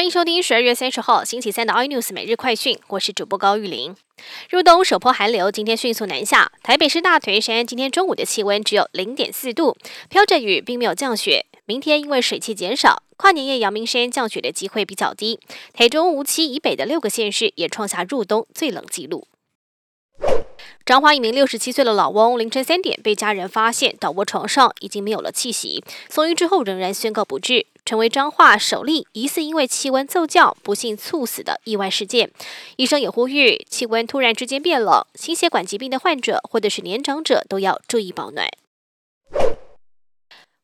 欢迎收听十二月三十号星期三的 iNews 每日快讯，我是主播高玉玲。入冬首波寒流今天迅速南下，台北市大屯山今天中午的气温只有零点四度，飘着雨，并没有降雪。明天因为水汽减少，跨年夜阳明山降雪的机会比较低。台中无期以北的六个县市也创下入冬最冷纪录。彰化一名六十七岁的老翁，凌晨三点被家人发现倒卧床上，已经没有了气息。送医之后仍然宣告不治，成为彰化首例疑似因为气温骤降不幸猝死的意外事件。医生也呼吁，气温突然之间变冷，心血管疾病的患者或者是年长者都要注意保暖。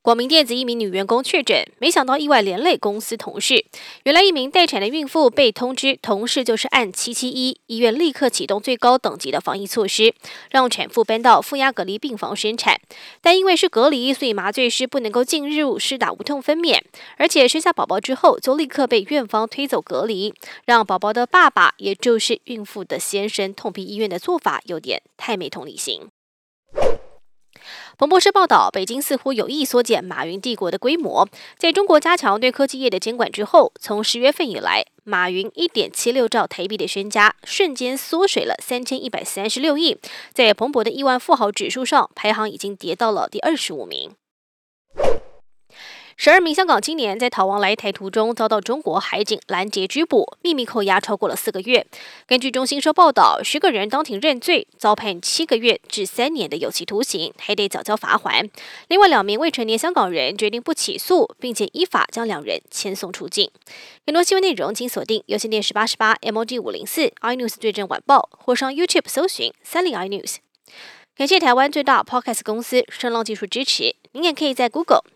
广明电子一名女员工确诊，没想到意外连累公司同事。原来一名待产的孕妇被通知，同事就是按七七一，医院立刻启动最高等级的防疫措施，让产妇搬到负压隔离病房生产。但因为是隔离，所以麻醉师不能够进入施打无痛分娩，而且生下宝宝之后就立刻被院方推走隔离，让宝宝的爸爸，也就是孕妇的先生痛批医院的做法有点太没同理心。彭博社报道，北京似乎有意缩减马云帝国的规模。在中国加强对科技业的监管之后，从十月份以来，马云一点七六兆台币的身家瞬间缩水了三千一百三十六亿，在彭博的亿万富豪指数上排行已经跌到了第二十五名。十二名香港青年在逃亡来台途中遭到中国海警拦截拘捕，秘密扣押超过了四个月。根据中新社报道，十个人当庭认罪，遭判七个月至三年的有期徒刑，还得缴交罚款。另外两名未成年香港人决定不起诉，并且依法将两人遣送出境。更多新闻内容，请锁定有线电视八十八 M O G 五零四 iNews 最正晚报，或上 YouTube 搜寻三零 iNews。感谢台湾最大 Podcast 公司声浪技术支持。您也可以在 Google、